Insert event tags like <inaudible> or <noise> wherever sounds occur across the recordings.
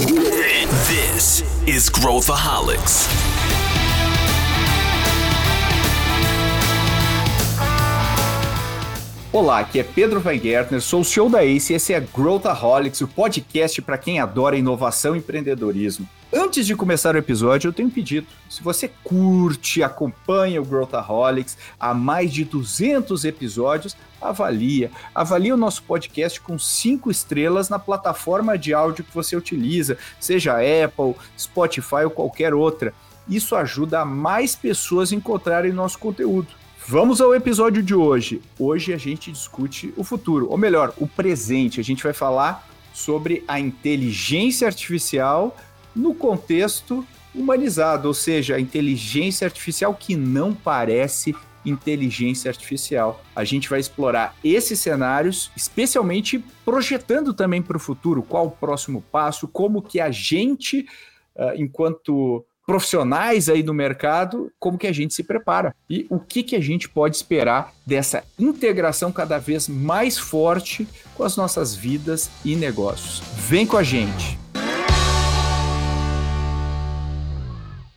This is Growthaholics. Olá, aqui é Pedro Weingärtner, sou o CEO da ACE e esse é Growthaholics, o podcast para quem adora inovação e empreendedorismo. Antes de começar o episódio, eu tenho um pedido. Se você curte, acompanha o Growthaholics há mais de 200 episódios, avalia. Avalie o nosso podcast com cinco estrelas na plataforma de áudio que você utiliza, seja Apple, Spotify ou qualquer outra. Isso ajuda mais pessoas a encontrarem nosso conteúdo. Vamos ao episódio de hoje. Hoje a gente discute o futuro, ou melhor, o presente. A gente vai falar sobre a inteligência artificial no contexto humanizado, ou seja, a inteligência artificial que não parece inteligência artificial. A gente vai explorar esses cenários, especialmente projetando também para o futuro, qual o próximo passo, como que a gente, uh, enquanto profissionais aí no mercado, como que a gente se prepara e o que que a gente pode esperar dessa integração cada vez mais forte com as nossas vidas e negócios. Vem com a gente.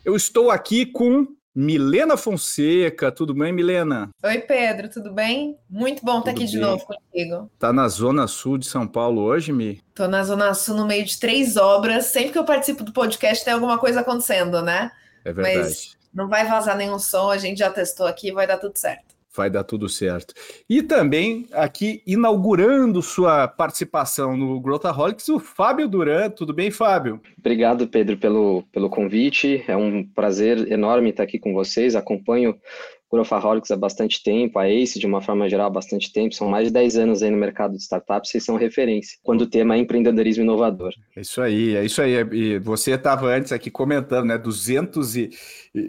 Eu estou aqui com Milena Fonseca, tudo bem, Milena? Oi, Pedro, tudo bem? Muito bom estar aqui bem. de novo contigo. Tá na Zona Sul de São Paulo hoje, Mi? Tô na Zona Sul no meio de três obras. Sempre que eu participo do podcast tem alguma coisa acontecendo, né? É verdade. Mas não vai vazar nenhum som, a gente já testou aqui, vai dar tudo certo vai dar tudo certo. E também aqui inaugurando sua participação no Growthaholics, o Fábio Duran. Tudo bem, Fábio? Obrigado, Pedro, pelo, pelo convite. É um prazer enorme estar aqui com vocês. Acompanho Growthaholics há bastante tempo, a ACE de uma forma geral há bastante tempo, são mais de 10 anos aí no mercado de startups, vocês são referência, quando o tema é empreendedorismo inovador. É isso aí, é isso aí, e você estava antes aqui comentando, né, 200 e,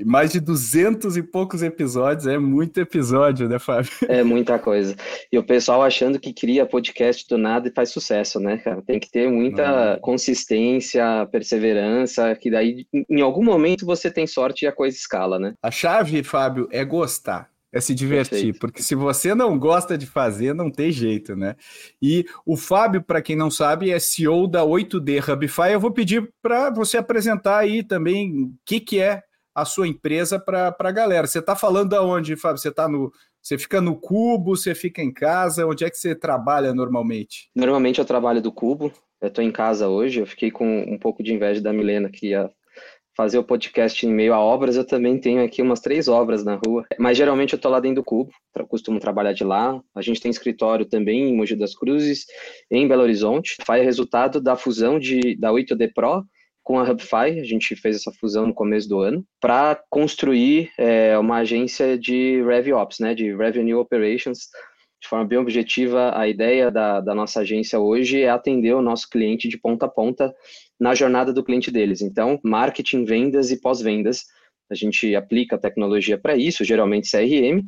mais de 200 e poucos episódios, é muito episódio, né, Fábio? <laughs> É muita coisa, e o pessoal achando que cria podcast do nada e faz sucesso, né, cara, tem que ter muita consistência, perseverança, que daí em algum momento você tem sorte e a coisa escala, né? A chave, Fábio, é gostar gostar, é se divertir, Perfeito. porque se você não gosta de fazer, não tem jeito, né? E o Fábio, para quem não sabe, é CEO da 8D Hubify. Eu vou pedir para você apresentar aí também o que, que é a sua empresa para a galera. Você está falando aonde, Fábio? Você está no. Você fica no Cubo, você fica em casa? Onde é que você trabalha normalmente? Normalmente eu trabalho do Cubo. Eu estou em casa hoje. Eu fiquei com um pouco de inveja da Milena, que ia fazer o podcast em meio a obras, eu também tenho aqui umas três obras na rua. Mas geralmente eu tô lá dentro do Cubo, costumo trabalhar de lá. A gente tem escritório também em Mogi das Cruzes, em Belo Horizonte. Faz resultado da fusão de, da 8D Pro com a HubFi, a gente fez essa fusão no começo do ano, para construir é, uma agência de RevOps, né, de Revenue Operations, de forma bem objetiva, a ideia da, da nossa agência hoje é atender o nosso cliente de ponta a ponta na jornada do cliente deles. Então, marketing, vendas e pós-vendas. A gente aplica tecnologia para isso, geralmente CRM,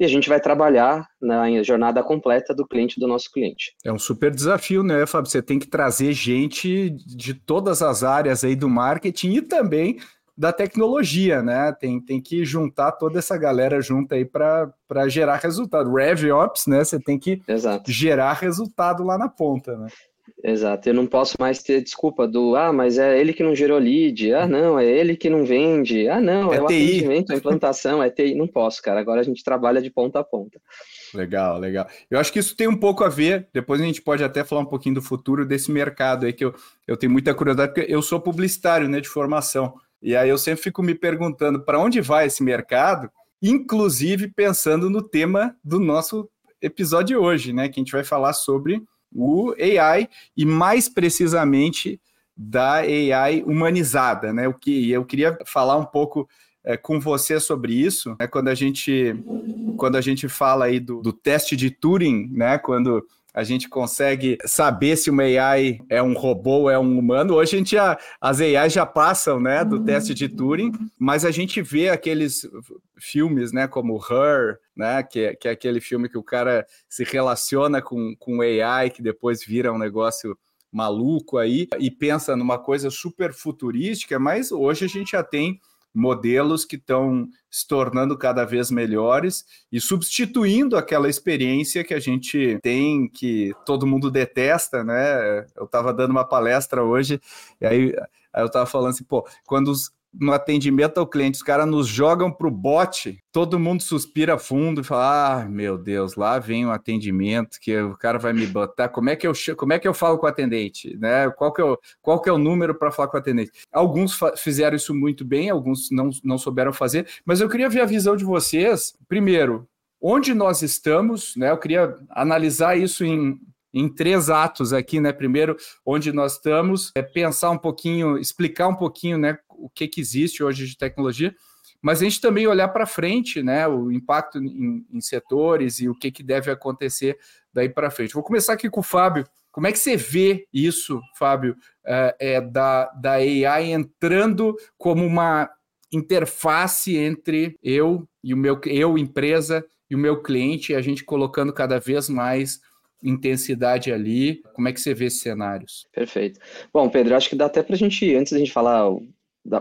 e a gente vai trabalhar na jornada completa do cliente do nosso cliente. É um super desafio, né, Fábio? Você tem que trazer gente de todas as áreas aí do marketing e também da tecnologia, né? Tem, tem que juntar toda essa galera junto aí para gerar resultado. RevOps, né? Você tem que Exato. gerar resultado lá na ponta, né? Exato, eu não posso mais ter desculpa do ah, mas é ele que não gerou lead, ah, não, é ele que não vende, ah, não, é, é o TI. atendimento, a implantação, é TI. Não posso, cara. Agora a gente trabalha de ponta a ponta. Legal, legal. Eu acho que isso tem um pouco a ver, depois a gente pode até falar um pouquinho do futuro desse mercado aí, que eu, eu tenho muita curiosidade, porque eu sou publicitário, né, de formação. E aí eu sempre fico me perguntando para onde vai esse mercado, inclusive pensando no tema do nosso episódio de hoje, né? Que a gente vai falar sobre o AI e mais precisamente da AI humanizada, né? O que eu queria falar um pouco é, com você sobre isso, né? Quando a gente quando a gente fala aí do, do teste de Turing, né? Quando a gente consegue saber se uma AI é um robô ou é um humano. Hoje a gente já, as AI já passam, né, do uhum. teste de Turing, mas a gente vê aqueles filmes, né, como Her, né, que é, que é aquele filme que o cara se relaciona com, com AI, que depois vira um negócio maluco aí, e pensa numa coisa super futurística, mas hoje a gente já tem modelos que estão se tornando cada vez melhores e substituindo aquela experiência que a gente tem, que todo mundo detesta, né? Eu estava dando uma palestra hoje, e aí, eu estava falando assim, pô, quando os, no atendimento ao cliente, os caras nos jogam para o bot, todo mundo suspira fundo e fala: Ah, meu Deus, lá vem o atendimento, que o cara vai me botar. Como é que eu, como é que eu falo com o atendente? Né? Qual, que é o, qual que é o número para falar com o atendente? Alguns fizeram isso muito bem, alguns não, não souberam fazer, mas eu queria ver a visão de vocês. Primeiro, onde nós estamos, né? Eu queria analisar isso em, em três atos aqui, né? Primeiro, onde nós estamos, é pensar um pouquinho, explicar um pouquinho, né, o que, que existe hoje de tecnologia, mas a gente também olhar para frente, né, o impacto em, em, setores e o que, que deve acontecer daí para frente. Vou começar aqui com o Fábio. Como é que você vê isso, Fábio, é, é, da, da AI entrando como uma interface entre eu e o meu eu empresa e o meu cliente, e a gente colocando cada vez mais intensidade ali. Como é que você vê esses cenários? Perfeito. Bom, Pedro, acho que dá até para a gente, antes da gente falar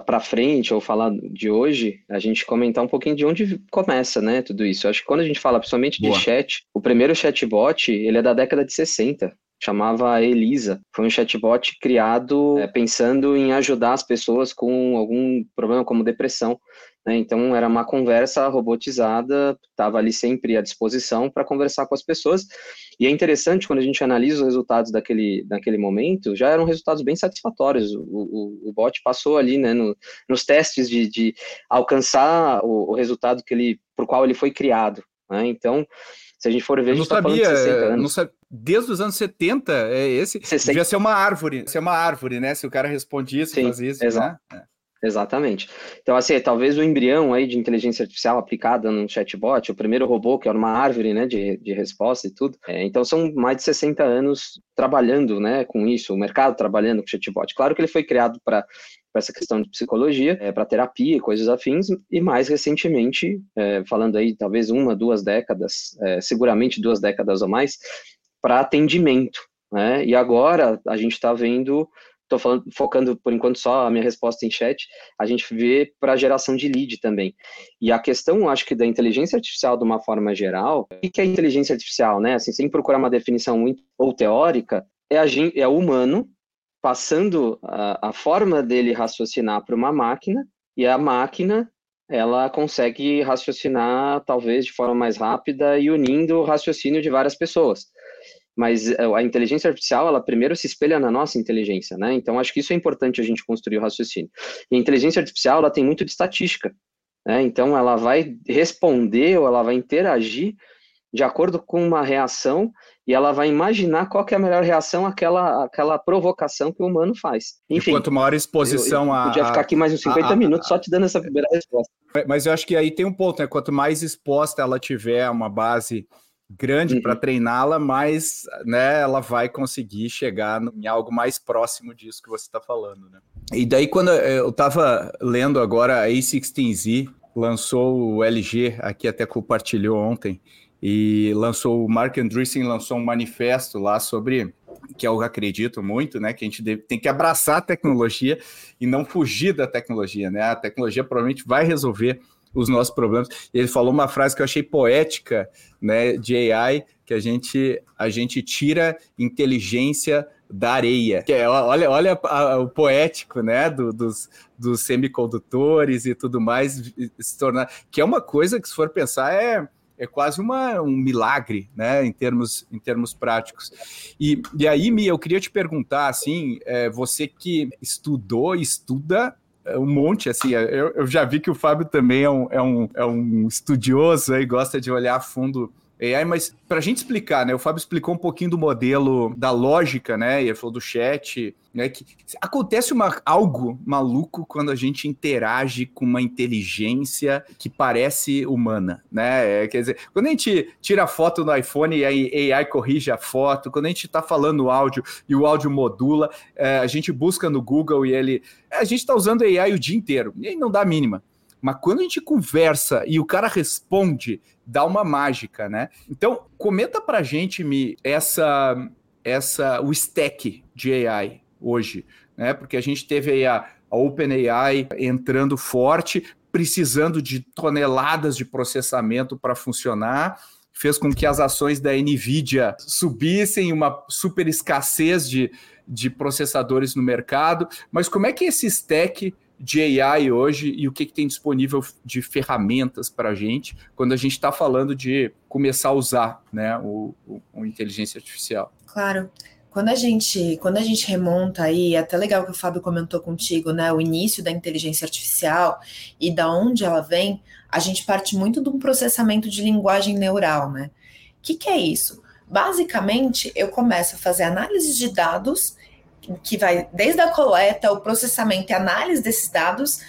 para frente ou falar de hoje, a gente comentar um pouquinho de onde começa, né, tudo isso. Acho que quando a gente fala principalmente Boa. de chat, o primeiro chatbot, ele é da década de 60, chamava Elisa. Foi um chatbot criado é, pensando em ajudar as pessoas com algum problema como depressão. Né? Então, era uma conversa robotizada, estava ali sempre à disposição para conversar com as pessoas. E é interessante, quando a gente analisa os resultados daquele, daquele momento, já eram resultados bem satisfatórios. O, o, o bot passou ali né, no, nos testes de, de alcançar o, o resultado que ele, por qual ele foi criado. Né? Então, se a gente for ver, a gente não tá sabia, sabia, desde os anos 70, é esse, 60. devia ser uma árvore, ser uma árvore, né? Se o cara respondia isso, fazia isso, exato. Né? É. Exatamente. Então, assim, talvez o embrião aí de inteligência artificial aplicada num chatbot, o primeiro robô, que era uma árvore, né, de, de resposta e tudo. É, então, são mais de 60 anos trabalhando, né, com isso, o mercado trabalhando com chatbot. Claro que ele foi criado para para essa questão de psicologia, é, para terapia e coisas afins, e mais recentemente, é, falando aí talvez uma, duas décadas, é, seguramente duas décadas ou mais, para atendimento. Né? E agora a gente está vendo, estou focando por enquanto só a minha resposta em chat, a gente vê para geração de lead também. E a questão, acho que da inteligência artificial de uma forma geral, o que é inteligência artificial, né? Assim, sem procurar uma definição muito ou teórica, é, a, é o humano passando a, a forma dele raciocinar para uma máquina e a máquina ela consegue raciocinar talvez de forma mais rápida e unindo o raciocínio de várias pessoas. Mas é, a inteligência artificial, ela primeiro se espelha na nossa inteligência, né? Então acho que isso é importante a gente construir o raciocínio. E a inteligência artificial, ela tem muito de estatística, né? Então ela vai responder ou ela vai interagir de acordo com uma reação e ela vai imaginar qual é a melhor reação àquela, àquela provocação que o humano faz. Enfim, e quanto maior exposição eu, eu a. Podia ficar aqui mais uns 50 a, minutos só te dando essa primeira resposta. Mas eu acho que aí tem um ponto, né? Quanto mais exposta ela tiver a uma base grande uhum. para treiná-la, mais né, ela vai conseguir chegar em algo mais próximo disso que você está falando. Né? E daí, quando eu estava lendo agora a A16Z, lançou o LG, aqui até compartilhou ontem, e lançou o Mark Andreessen lançou um manifesto lá sobre que eu acredito muito, né, que a gente deve, tem que abraçar a tecnologia e não fugir da tecnologia, né? A tecnologia provavelmente vai resolver os nossos problemas. Ele falou uma frase que eu achei poética, né, de AI, que a gente a gente tira inteligência da areia. Que é, olha, olha a, a, o poético, né, do, dos, dos semicondutores e tudo mais se tornar, que é uma coisa que se for pensar é é quase uma, um milagre, né, em termos, em termos práticos. E, e aí, Mia, eu queria te perguntar, assim, é, você que estudou, estuda um monte, assim, é, eu, eu já vi que o Fábio também é um, é um, é um estudioso e gosta de olhar a fundo AI, mas para a gente explicar, né? O Fábio explicou um pouquinho do modelo da lógica, né? E ele falou do chat, né? Que acontece uma, algo maluco quando a gente interage com uma inteligência que parece humana, né? É, quer dizer, quando a gente tira a foto no iPhone e a AI corrige a foto, quando a gente está falando áudio e o áudio modula, é, a gente busca no Google e ele. A gente está usando AI o dia inteiro, e não dá a mínima. Mas quando a gente conversa e o cara responde, dá uma mágica, né? Então, comenta pra gente, Mi, essa, essa, o stack de AI hoje. né? Porque a gente teve aí a, a OpenAI entrando forte, precisando de toneladas de processamento para funcionar, fez com que as ações da Nvidia subissem, uma super escassez de, de processadores no mercado. Mas como é que esse stack de AI hoje e o que, que tem disponível de ferramentas para a gente quando a gente está falando de começar a usar né, o, o, o inteligência artificial? Claro. Quando a gente, quando a gente remonta aí, é até legal que o Fábio comentou contigo, né, o início da inteligência artificial e da onde ela vem, a gente parte muito de um processamento de linguagem neural, né? O que, que é isso? Basicamente, eu começo a fazer análise de dados, que vai desde a coleta, o processamento e análise desses dados,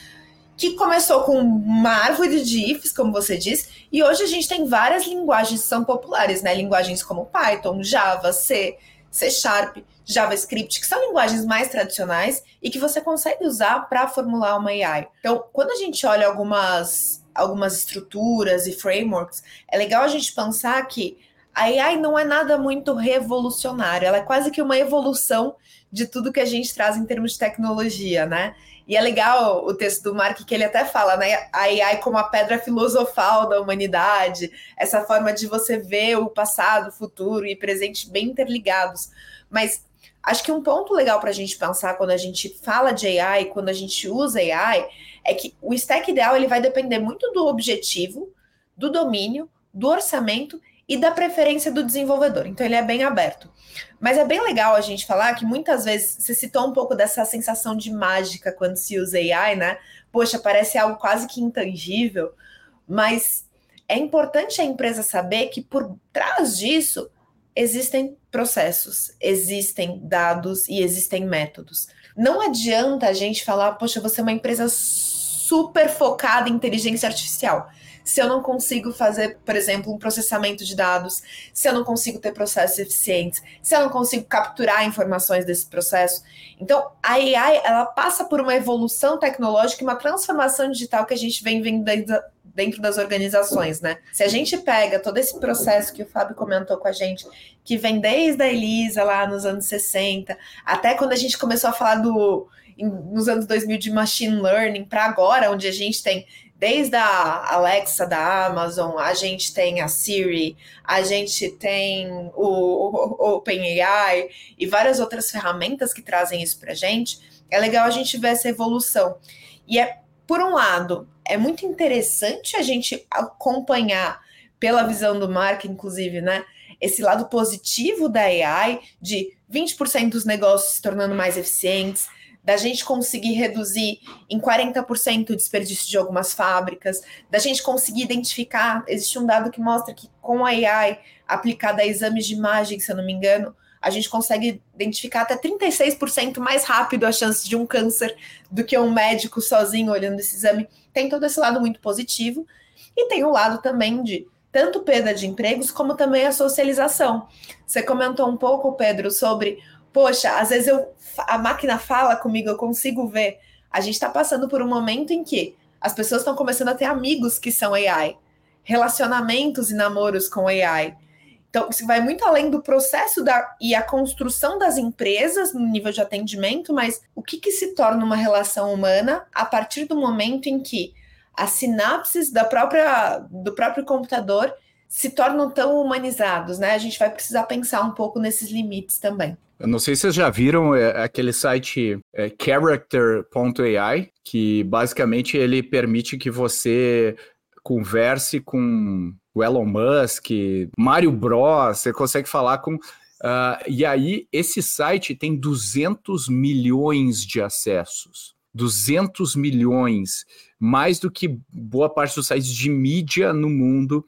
que começou com uma árvore de ifs, como você disse, e hoje a gente tem várias linguagens que são populares, né? Linguagens como Python, Java, C, C Sharp, JavaScript, que são linguagens mais tradicionais e que você consegue usar para formular uma AI. Então, quando a gente olha algumas, algumas estruturas e frameworks, é legal a gente pensar que a AI não é nada muito revolucionário, ela é quase que uma evolução de tudo que a gente traz em termos de tecnologia, né? E é legal o texto do Mark que ele até fala, né? A AI como a pedra filosofal da humanidade, essa forma de você ver o passado, futuro e presente bem interligados. Mas acho que um ponto legal para a gente pensar quando a gente fala de AI, quando a gente usa AI, é que o stack ideal ele vai depender muito do objetivo, do domínio, do orçamento e da preferência do desenvolvedor. Então ele é bem aberto. Mas é bem legal a gente falar que muitas vezes você citou um pouco dessa sensação de mágica quando se usa AI, né? Poxa, parece algo quase que intangível, mas é importante a empresa saber que por trás disso existem processos, existem dados e existem métodos. Não adianta a gente falar, poxa, você é uma empresa super focada em inteligência artificial se eu não consigo fazer, por exemplo, um processamento de dados, se eu não consigo ter processos eficientes, se eu não consigo capturar informações desse processo. Então, a AI, ela passa por uma evolução tecnológica e uma transformação digital que a gente vem vendo dentro das organizações, né? Se a gente pega todo esse processo que o Fábio comentou com a gente, que vem desde a Elisa lá nos anos 60, até quando a gente começou a falar do nos anos 2000 de machine learning para agora, onde a gente tem Desde a Alexa da Amazon, a gente tem a Siri, a gente tem o, OpenAI e várias outras ferramentas que trazem isso para a gente. É legal a gente ver essa evolução. E é, por um lado, é muito interessante a gente acompanhar pela visão do Mark, inclusive, né? Esse lado positivo da AI, de 20% dos negócios se tornando mais eficientes, da gente conseguir reduzir em 40% o desperdício de algumas fábricas, da gente conseguir identificar. Existe um dado que mostra que com a AI aplicada a exames de imagem, se eu não me engano, a gente consegue identificar até 36% mais rápido a chance de um câncer do que um médico sozinho olhando esse exame. Tem todo esse lado muito positivo. E tem o lado também de tanto perda de empregos como também a socialização. Você comentou um pouco, Pedro, sobre poxa, às vezes eu, a máquina fala comigo, eu consigo ver. A gente está passando por um momento em que as pessoas estão começando a ter amigos que são AI, relacionamentos e namoros com AI. Então, isso vai muito além do processo da, e a construção das empresas no nível de atendimento, mas o que, que se torna uma relação humana a partir do momento em que as sinapses da própria, do próprio computador se tornam tão humanizados, né? A gente vai precisar pensar um pouco nesses limites também. Eu não sei se vocês já viram é, aquele site é, character.ai, que basicamente ele permite que você converse com o Elon Musk, Mario Bros, você consegue falar com. Uh, e aí, esse site tem 200 milhões de acessos. 200 milhões, mais do que boa parte dos sites de mídia no mundo.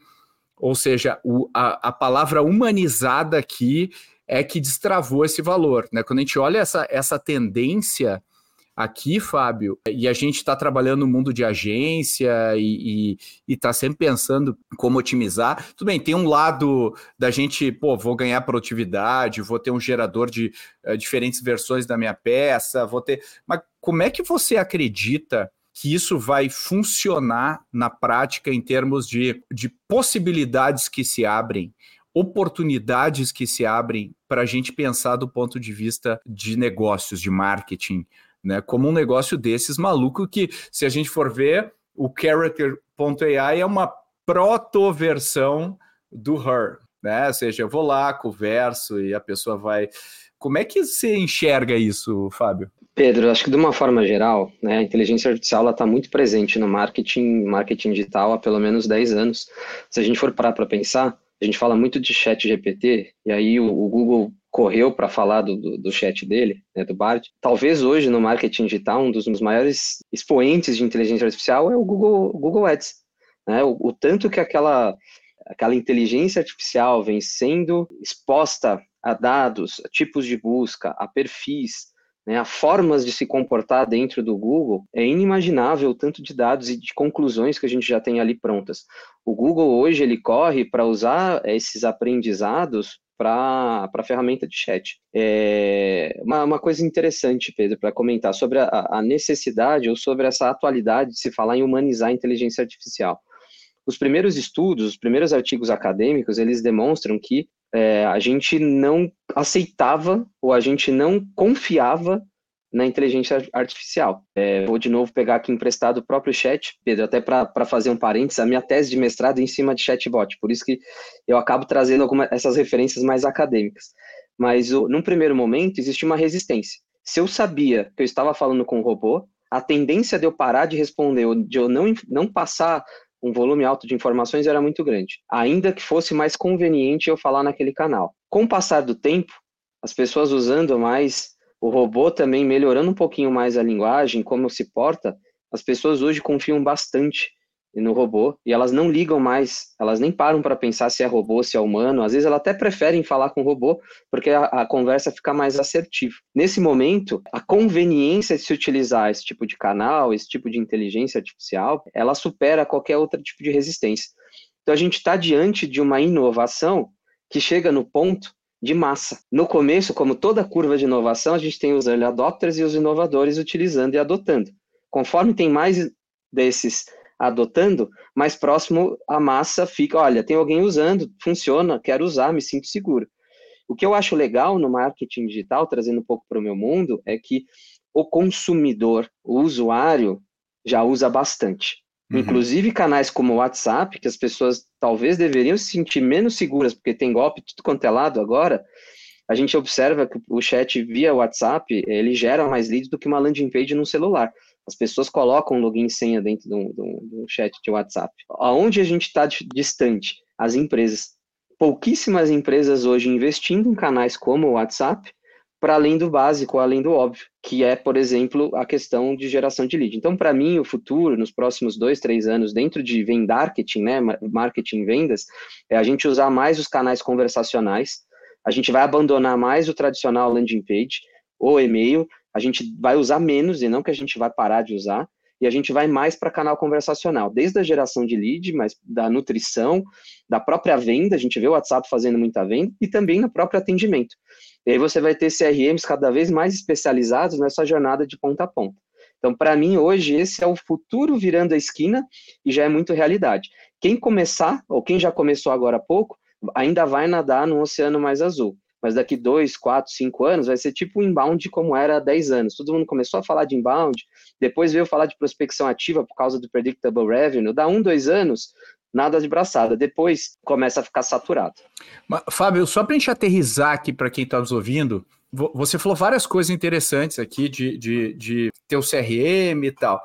Ou seja, o, a, a palavra humanizada aqui é que destravou esse valor. Né? Quando a gente olha essa, essa tendência aqui, Fábio, e a gente está trabalhando no mundo de agência e está sempre pensando como otimizar. Tudo bem, tem um lado da gente, pô, vou ganhar produtividade, vou ter um gerador de uh, diferentes versões da minha peça, vou ter. Mas como é que você acredita? que isso vai funcionar na prática em termos de, de possibilidades que se abrem oportunidades que se abrem para a gente pensar do ponto de vista de negócios, de marketing, né? Como um negócio desses maluco que, se a gente for ver, o Character.ai é uma proto-versão do Her, né? Ou seja, eu vou lá, converso e a pessoa vai. Como é que você enxerga isso, Fábio? Pedro, acho que de uma forma geral, né, a inteligência artificial está muito presente no marketing, marketing digital há pelo menos 10 anos. Se a gente for parar para pensar, a gente fala muito de chat GPT, e aí o, o Google correu para falar do, do, do, chat dele, né, do Bard. Talvez hoje no marketing digital, um dos maiores expoentes de inteligência artificial é o Google, Google Ads. Né? O, o tanto que aquela, aquela inteligência artificial vem sendo exposta a dados, a tipos de busca, a perfis, né, a formas de se comportar dentro do Google, é inimaginável o tanto de dados e de conclusões que a gente já tem ali prontas. O Google hoje ele corre para usar esses aprendizados para a ferramenta de chat. É uma, uma coisa interessante, Pedro, para comentar sobre a, a necessidade ou sobre essa atualidade de se falar em humanizar a inteligência artificial. Os primeiros estudos, os primeiros artigos acadêmicos, eles demonstram que é, a gente não aceitava ou a gente não confiava na inteligência artificial. É, vou de novo pegar aqui emprestado o próprio chat, Pedro, até para fazer um parênteses, a minha tese de mestrado é em cima de chatbot, por isso que eu acabo trazendo algumas essas referências mais acadêmicas. Mas o, num primeiro momento existia uma resistência. Se eu sabia que eu estava falando com um robô, a tendência de eu parar de responder, de eu não, não passar um volume alto de informações era muito grande, ainda que fosse mais conveniente eu falar naquele canal. Com o passar do tempo, as pessoas usando mais o robô também melhorando um pouquinho mais a linguagem, como se porta, as pessoas hoje confiam bastante no robô e elas não ligam mais, elas nem param para pensar se é robô, se é humano. Às vezes elas até preferem falar com o robô porque a, a, conversa fica mais assertiva. Nesse momento, a conveniência de se utilizar esse tipo de canal, esse tipo de inteligência artificial, ela supera qualquer outro tipo de resistência. Então a gente está diante de uma inovação que chega no ponto de massa. No começo, como toda curva de inovação, a gente tem os early adopters e os inovadores utilizando e adotando. Conforme tem mais desses adotando, mais próximo a massa fica, olha, tem alguém usando, funciona, quero usar, me sinto seguro. O que eu acho legal no marketing digital, trazendo um pouco para o meu mundo, é que o consumidor, o usuário, já usa bastante. Uhum. Inclusive canais como o WhatsApp, que as pessoas talvez deveriam se sentir menos seguras, porque tem golpe tudo quanto é lado agora, a gente observa que o chat via WhatsApp, ele gera mais leads do que uma landing page no celular. As pessoas colocam login e senha dentro do, do, do chat de WhatsApp. Aonde a gente está distante? As empresas. Pouquíssimas empresas hoje investindo em canais como o WhatsApp, para além do básico, além do óbvio, que é, por exemplo, a questão de geração de lead. Então, para mim, o futuro, nos próximos dois, três anos, dentro de vendarketing, né, marketing vendas, é a gente usar mais os canais conversacionais, a gente vai abandonar mais o tradicional landing page ou e-mail, a gente vai usar menos, e não que a gente vai parar de usar, e a gente vai mais para canal conversacional, desde a geração de lead, mas da nutrição, da própria venda, a gente vê o WhatsApp fazendo muita venda, e também no próprio atendimento. E aí você vai ter CRMs cada vez mais especializados nessa jornada de ponta a ponta. Então, para mim, hoje, esse é o futuro virando a esquina e já é muito realidade. Quem começar, ou quem já começou agora há pouco, ainda vai nadar num oceano mais azul mas daqui dois, quatro, cinco anos vai ser tipo o inbound como era há 10 anos. Todo mundo começou a falar de inbound, depois veio falar de prospecção ativa por causa do predictable revenue. Dá um, dois anos, nada de braçada. Depois começa a ficar saturado. Mas, Fábio, só para a gente aterrizar aqui para quem está nos ouvindo, você falou várias coisas interessantes aqui de, de, de ter o CRM e tal.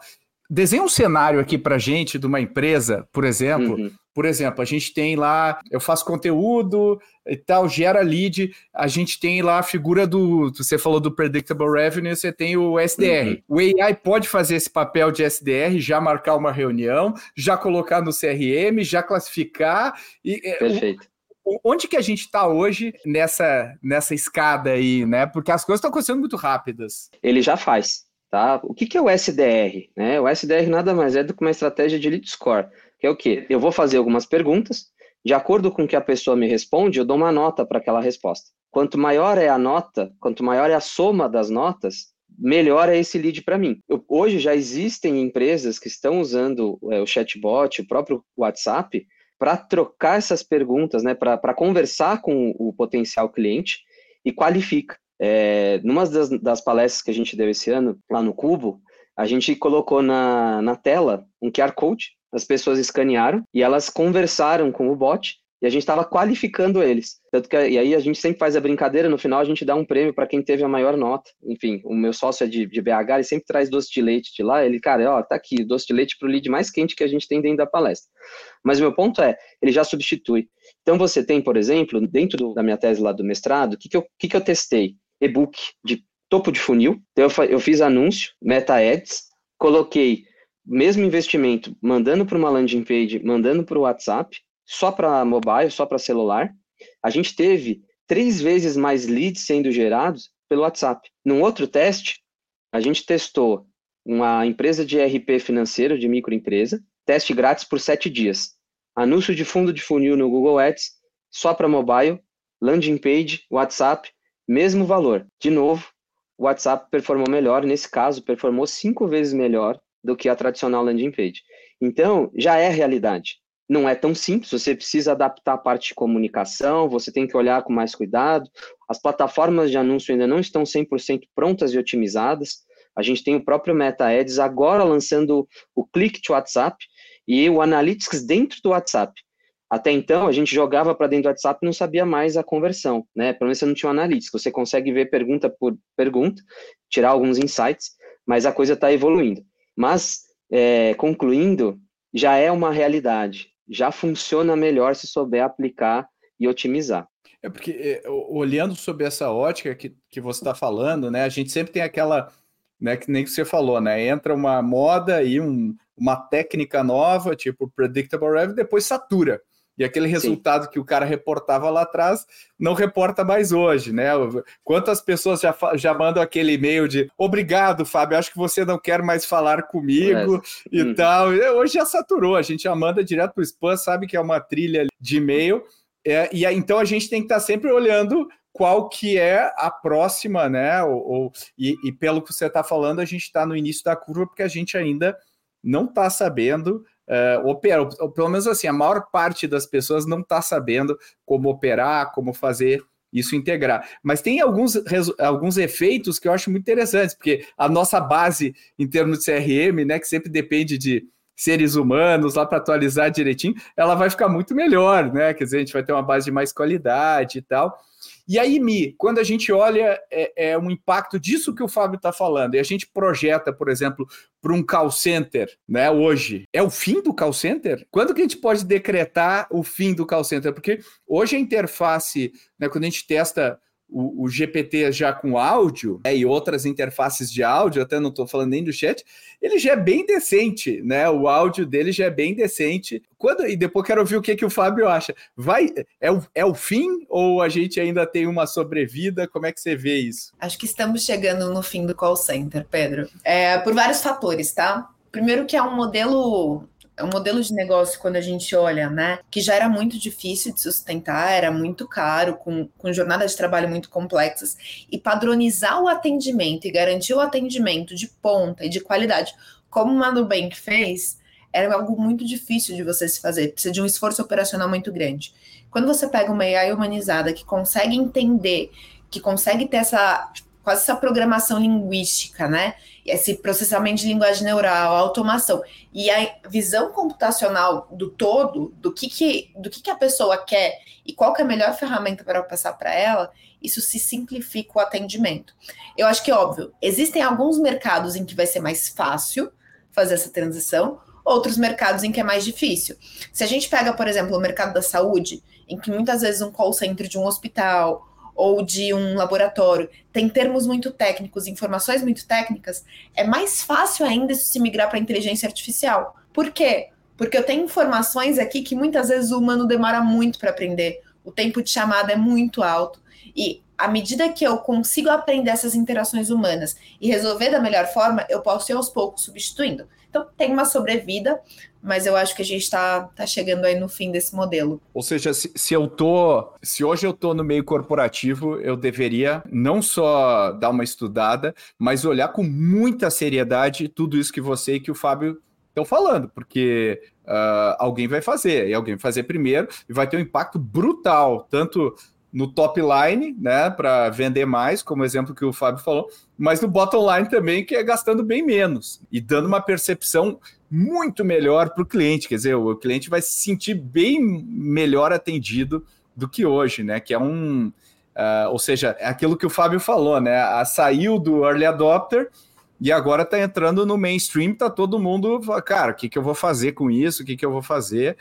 Desenha um cenário aqui para gente de uma empresa, por exemplo, uhum. Por exemplo, a gente tem lá, eu faço conteúdo e tal, gera lead, a gente tem lá a figura do, você falou do Predictable Revenue, você tem o SDR. Uhum. O AI pode fazer esse papel de SDR, já marcar uma reunião, já colocar no CRM, já classificar. E, é, Perfeito. onde que a gente está hoje nessa, nessa escada aí, né? Porque as coisas estão acontecendo muito rápidas. Ele já faz, tá? O que, que é o SDR? Né? O SDR nada mais é do que uma estratégia de lead score que é o quê? Eu vou fazer algumas perguntas, de acordo com o que a pessoa me responde, eu dou uma nota para aquela resposta. Quanto maior é a nota, quanto maior é a soma das notas, melhor é esse lead para mim. Eu, hoje já existem empresas que estão usando é, o chatbot, o próprio WhatsApp, para trocar essas perguntas, né, para conversar com o potencial cliente e qualifica. É, numa das, das, palestras que a gente deu esse ano, lá no Cubo, a gente colocou na, na tela um QR Code, as pessoas escanearam e elas conversaram com o bot e a gente estava qualificando eles. Tanto que, e aí a gente sempre faz a brincadeira, no final a gente dá um prêmio para quem teve a maior nota. Enfim, o meu sócio é de, de BH, ele sempre traz doce de leite de lá. Ele, cara, ó, tá aqui, doce de leite para o lead mais quente que a gente tem dentro da palestra. Mas o meu ponto é, ele já substitui. Então você tem, por exemplo, dentro do, da minha tese lá do mestrado, o que, que, eu, que, que eu testei? E-book de topo de funil. Então eu, eu fiz anúncio, meta ads, coloquei mesmo investimento, mandando para uma landing page, mandando para o WhatsApp, só para mobile, só para celular. A gente teve três vezes mais leads sendo gerados pelo WhatsApp. Num outro teste, a gente testou uma empresa de RP financeiro, de microempresa, teste grátis por sete dias. Anúncio de fundo de funil no Google Ads, só para mobile, landing page, WhatsApp, mesmo valor. De novo, o WhatsApp performou melhor, nesse caso, performou cinco vezes melhor do que a tradicional landing page. Então, já é realidade não é tão simples, você precisa adaptar a parte de comunicação, você tem que olhar com mais cuidado. As plataformas de anúncio ainda não estão 100% prontas e otimizadas. A gente tem o próprio Meta Ads agora lançando o click to WhatsApp e o Analytics dentro do WhatsApp. Até então, a gente jogava para dentro do WhatsApp e não sabia mais a conversão, né? Pelo menos você não tinha um Analytics. Você consegue ver pergunta por pergunta, tirar alguns insights, mas a coisa está evoluindo. Mas, é, concluindo, já é uma realidade já funciona melhor se souber aplicar e otimizar. É porque, é, olhando sobre essa ótica que, que você está falando, né, a gente sempre tem aquela, né, que nem que você falou, né, entra uma moda e um, uma técnica nova, tipo Predictable Revenue, depois satura. E aquele resultado Sim. que o cara reportava lá atrás não reporta mais hoje, né? Quantas pessoas já, já mandam aquele e-mail de obrigado, Fábio, acho que você não quer mais falar comigo é. e hum. tal. Hoje já saturou, a gente já manda direto para o spam, sabe que é uma trilha de e-mail. É, e então a gente tem que estar tá sempre olhando qual que é a próxima, né? Ou, ou e, e, pelo que você está falando, a gente está no início da curva porque a gente ainda não está sabendo uh, pelo menos assim, a maior parte das pessoas não está sabendo como operar, como fazer isso integrar. Mas tem alguns, alguns efeitos que eu acho muito interessantes, porque a nossa base em termos de CRM, né, que sempre depende de seres humanos lá para atualizar direitinho, ela vai ficar muito melhor, né? Quer dizer, a gente vai ter uma base de mais qualidade e tal. E aí, Mi, quando a gente olha é, é um impacto disso que o Fábio está falando, e a gente projeta, por exemplo, para um call center, né, hoje, é o fim do call center? Quando que a gente pode decretar o fim do call center? Porque hoje a interface, né, quando a gente testa o, o, GPT já com áudio né, e outras interfaces de áudio, até não estou falando nem do chat, ele já é bem decente, né? O áudio dele já é bem decente. Quando, e depois quero ouvir o que, que o Fábio acha. Vai, é o, é o fim ou a gente ainda tem uma sobrevida? Como é que você vê isso? Acho que estamos chegando no fim do call center, Pedro. É, por vários fatores, tá? Primeiro que é um modelo é um modelo de negócio, quando a gente olha, né, que já era muito difícil de sustentar, era muito caro, com, com jornadas de trabalho muito complexas, e padronizar o atendimento e garantir o atendimento de ponta e de qualidade, como o Nubank fez, era algo muito difícil de você se fazer, precisa de um esforço operacional muito grande. Quando você pega uma AI humanizada que consegue entender, que consegue ter essa quase essa programação linguística, né? Esse processamento de linguagem neural, automação e a visão computacional do todo, do que, que, do que, que a pessoa quer e qual que é a melhor ferramenta para passar para ela, isso se simplifica o atendimento. Eu acho que, óbvio, existem alguns mercados em que vai ser mais fácil fazer essa transição, outros mercados em que é mais difícil. Se a gente pega, por exemplo, o mercado da saúde, em que muitas vezes um call center de um hospital ou de um laboratório tem termos muito técnicos, informações muito técnicas, é mais fácil ainda isso se migrar para a inteligência artificial. Por quê? Porque eu tenho informações aqui que muitas vezes o humano demora muito para aprender. O tempo de chamada é muito alto. E à medida que eu consigo aprender essas interações humanas e resolver da melhor forma, eu posso ir aos poucos substituindo. Então, tem uma sobrevida, mas eu acho que a gente está tá chegando aí no fim desse modelo. Ou seja, se, se, eu tô, se hoje eu tô no meio corporativo, eu deveria não só dar uma estudada, mas olhar com muita seriedade tudo isso que você e que o Fábio estão falando, porque uh, alguém vai fazer, e alguém vai fazer primeiro, e vai ter um impacto brutal, tanto no top line, né, para vender mais, como exemplo que o Fábio falou, mas no bottom line também, que é gastando bem menos e dando uma percepção muito melhor para o cliente. Quer dizer, o cliente vai se sentir bem melhor atendido do que hoje, né? Que é um. Uh, ou seja, é aquilo que o Fábio falou, né? A, saiu do early adopter e agora está entrando no mainstream, tá todo mundo, cara, o que, que eu vou fazer com isso? O que, que eu vou fazer?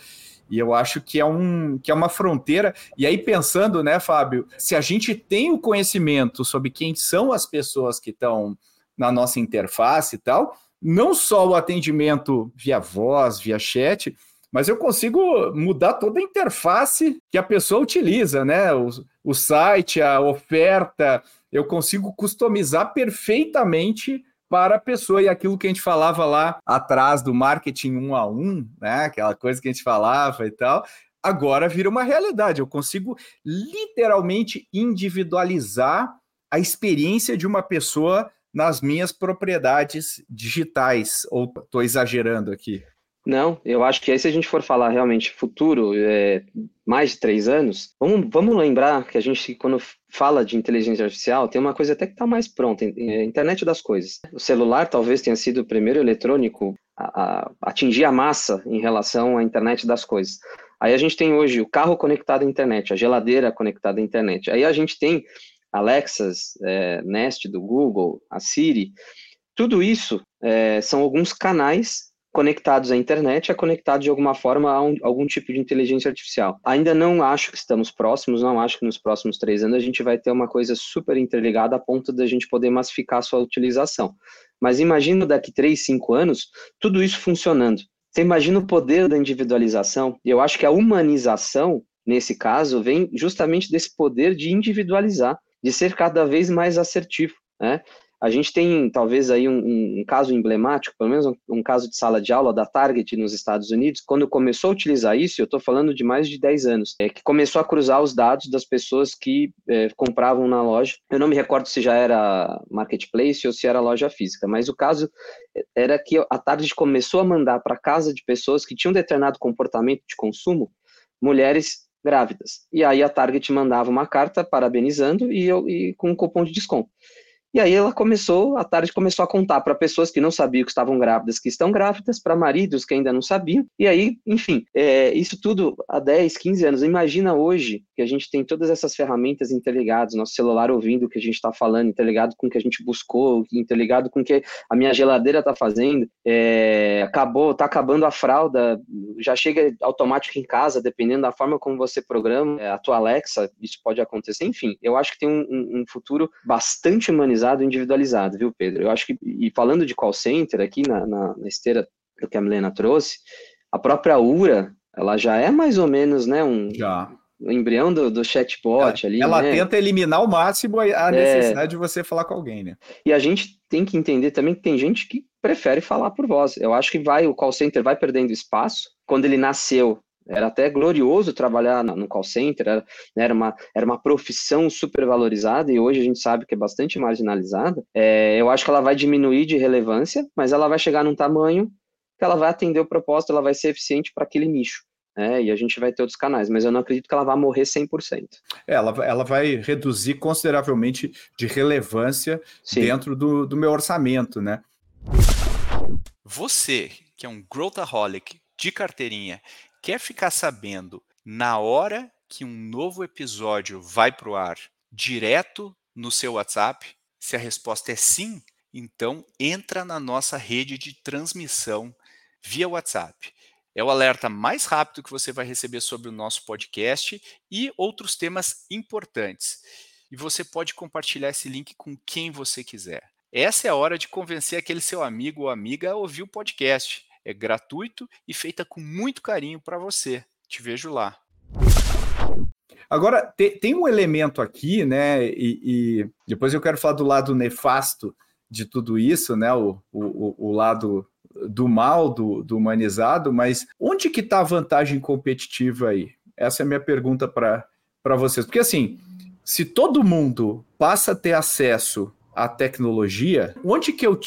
E eu acho que é, um, que é uma fronteira. E aí, pensando, né, Fábio, se a gente tem o conhecimento sobre quem são as pessoas que estão na nossa interface e tal, não só o atendimento via voz, via chat, mas eu consigo mudar toda a interface que a pessoa utiliza, né? O, o site, a oferta, eu consigo customizar perfeitamente para a pessoa e aquilo que a gente falava lá atrás do marketing um a um, né? Aquela coisa que a gente falava e tal, agora vira uma realidade. Eu consigo literalmente individualizar a experiência de uma pessoa nas minhas propriedades digitais. Ou estou exagerando aqui? Não, eu acho que aí se a gente for falar realmente futuro, é, mais de três anos, vamos, vamos lembrar que a gente, quando fala de inteligência artificial, tem uma coisa até que está mais pronta, é, internet das coisas. O celular talvez tenha sido o primeiro eletrônico a, a atingir a massa em relação à internet das coisas. Aí a gente tem hoje o carro conectado à internet, a geladeira conectada à internet. Aí a gente tem Alexas, é, Nest do Google, a Siri. Tudo isso é, são alguns canais conectados à internet, é conectado de alguma forma a um, algum tipo de inteligência artificial. Ainda não acho que estamos próximos, não acho que nos próximos três anos a gente vai ter uma coisa super interligada a ponto da gente poder massificar a sua utilização. Mas imagina daqui três, cinco anos, tudo isso funcionando. Você imagina o poder da individualização? Eu acho que a humanização, nesse caso, vem justamente desse poder de individualizar, de ser cada vez mais assertivo. Né? A gente tem talvez aí um, um, caso emblemático, pelo menos um, um, caso de sala de aula da Target nos Estados Unidos, quando começou a utilizar isso, eu estou falando de mais de 10 anos, é que começou a cruzar os dados das pessoas que é, compravam na loja. Eu não me recordo se já era marketplace ou se era loja física, mas o caso era que a Target começou a mandar para casa de pessoas que tinham determinado comportamento de consumo, mulheres grávidas. E aí a Target mandava uma carta parabenizando e, e com um cupom de desconto. E aí ela começou, a tarde começou a contar para pessoas que não sabiam que estavam grávidas, que estão grávidas, para maridos que ainda não sabiam. E aí, enfim, é, isso tudo há 10, 15 anos. Imagina hoje que a gente tem todas essas ferramentas interligadas, nosso celular ouvindo o que a gente está falando, interligado com o que a gente buscou, interligado com o que a minha geladeira está fazendo. É, acabou, está acabando a fralda, já chega automático em casa, dependendo da forma como você programa é, a tua Alexa, isso pode acontecer. Enfim, eu acho que tem um, um futuro bastante humanizado personalizado e individualizado, viu, Pedro? Eu acho que, e falando de call center aqui na, na, na esteira do que a Milena trouxe, a própria URA, ela já é mais ou menos, né, um... Já o embrião do, do chatbot ela, ali. Ela né? tenta eliminar ao máximo a é. necessidade é... de você falar com alguém, né? E a gente tem que entender também que tem gente que prefere falar por voz. Eu acho que vai o call center vai perdendo espaço. Quando ele nasceu, era até glorioso trabalhar no call center, era, né, era, uma, era uma profissão super valorizada e hoje a gente sabe que é bastante marginalizada. É, eu acho que ela vai diminuir de relevância, mas ela vai chegar num tamanho que ela vai atender o propósito, ela vai ser eficiente para aquele nicho. É, e a gente vai ter outros canais, mas eu não acredito que ela vá morrer 100%. É, ela, ela vai reduzir consideravelmente de relevância Sim. dentro do, do meu orçamento, né? Você, que é um growthaholic de carteirinha quer ficar sabendo na hora que um novo episódio vai para o ar, direto no seu WhatsApp? Se a resposta é sim, então entra na nossa rede de transmissão via WhatsApp. É o alerta mais rápido que você vai receber sobre o nosso podcast e outros temas importantes. E você pode compartilhar esse link com quem você quiser. Essa é a hora de convencer aquele seu amigo ou amiga a ouvir o podcast é gratuito e feita com muito carinho para você. Te vejo lá. Agora, te, tem um elemento aqui, né? E, e, depois eu quero falar do lado nefasto de tudo isso, né? O, o, o lado do mal, do, do humanizado, mas onde que está a vantagem competitiva aí? Essa é a minha pergunta para vocês. Porque assim, se todo mundo passa a ter acesso a tecnologia, onde que eu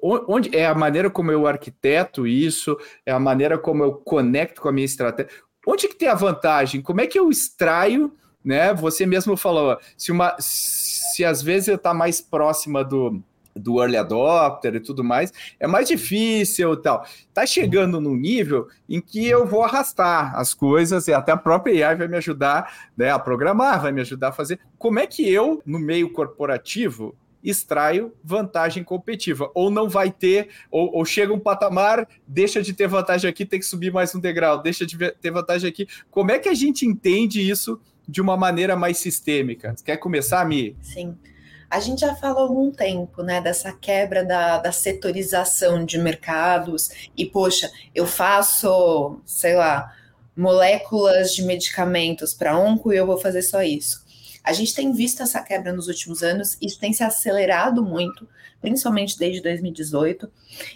onde é a maneira como eu arquiteto isso, é a maneira como eu conecto com a minha estratégia. Onde que tem a vantagem? Como é que eu extraio, né? Você mesmo falou, se uma se às vezes eu tá mais próxima do do early adopter e tudo mais, é mais difícil e tal. Tá chegando num nível em que eu vou arrastar as coisas e até a própria AI vai me ajudar né, a programar, vai me ajudar a fazer. Como é que eu, no meio corporativo, extraio vantagem competitiva? Ou não vai ter, ou, ou chega um patamar, deixa de ter vantagem aqui, tem que subir mais um degrau, deixa de ter vantagem aqui. Como é que a gente entende isso de uma maneira mais sistêmica? Quer começar, Mi? Sim. A gente já falou há algum tempo, né, dessa quebra da, da setorização de mercados e, poxa, eu faço, sei lá, moléculas de medicamentos para onco e eu vou fazer só isso. A gente tem visto essa quebra nos últimos anos, isso tem se acelerado muito, principalmente desde 2018.